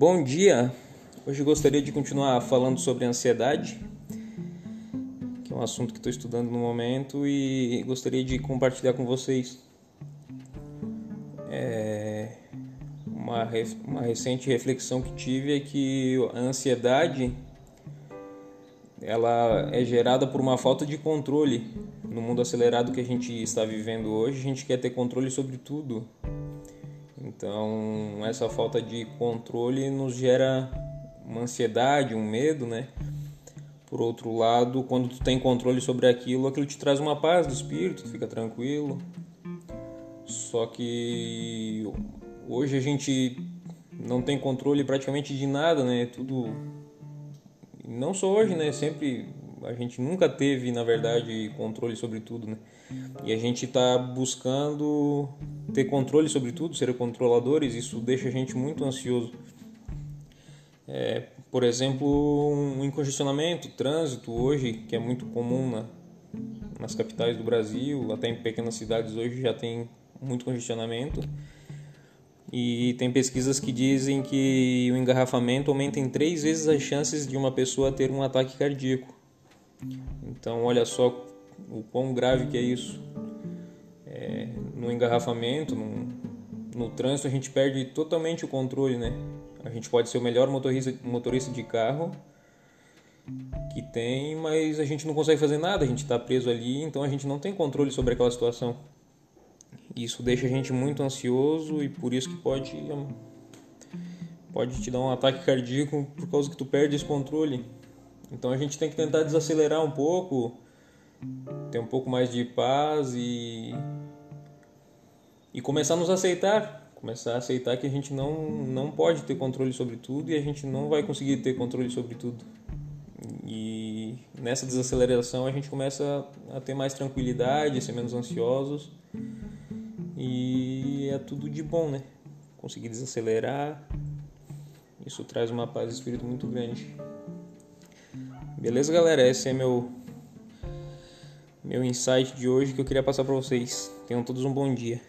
Bom dia! Hoje gostaria de continuar falando sobre ansiedade, que é um assunto que estou estudando no momento e gostaria de compartilhar com vocês é, uma, uma recente reflexão que tive é que a ansiedade ela é gerada por uma falta de controle no mundo acelerado que a gente está vivendo hoje. A gente quer ter controle sobre tudo então, essa falta de controle nos gera uma ansiedade, um medo, né? Por outro lado, quando tu tem controle sobre aquilo, aquilo te traz uma paz do espírito, fica tranquilo. Só que hoje a gente não tem controle praticamente de nada, né? Tudo não só hoje, né? Sempre a gente nunca teve, na verdade, controle sobre tudo, né? E a gente está buscando ter controle sobre tudo, ser controladores, isso deixa a gente muito ansioso. É, por exemplo, um congestionamento, trânsito hoje, que é muito comum na, nas capitais do Brasil, até em pequenas cidades hoje já tem muito congestionamento. E tem pesquisas que dizem que o engarrafamento aumenta em três vezes as chances de uma pessoa ter um ataque cardíaco. Então, olha só o quão grave que é isso. É, no engarrafamento, no, no trânsito, a gente perde totalmente o controle, né? A gente pode ser o melhor motorista, motorista de carro que tem, mas a gente não consegue fazer nada, a gente está preso ali, então a gente não tem controle sobre aquela situação. Isso deixa a gente muito ansioso e por isso que pode pode te dar um ataque cardíaco por causa que tu perde esse controle. Então a gente tem que tentar desacelerar um pouco, ter um pouco mais de paz e e começar a nos aceitar, começar a aceitar que a gente não não pode ter controle sobre tudo e a gente não vai conseguir ter controle sobre tudo. E nessa desaceleração a gente começa a ter mais tranquilidade, a ser menos ansiosos. E é tudo de bom, né? Conseguir desacelerar. Isso traz uma paz de espírito muito grande. Beleza, galera? Esse é meu meu insight de hoje que eu queria passar para vocês. Tenham todos um bom dia.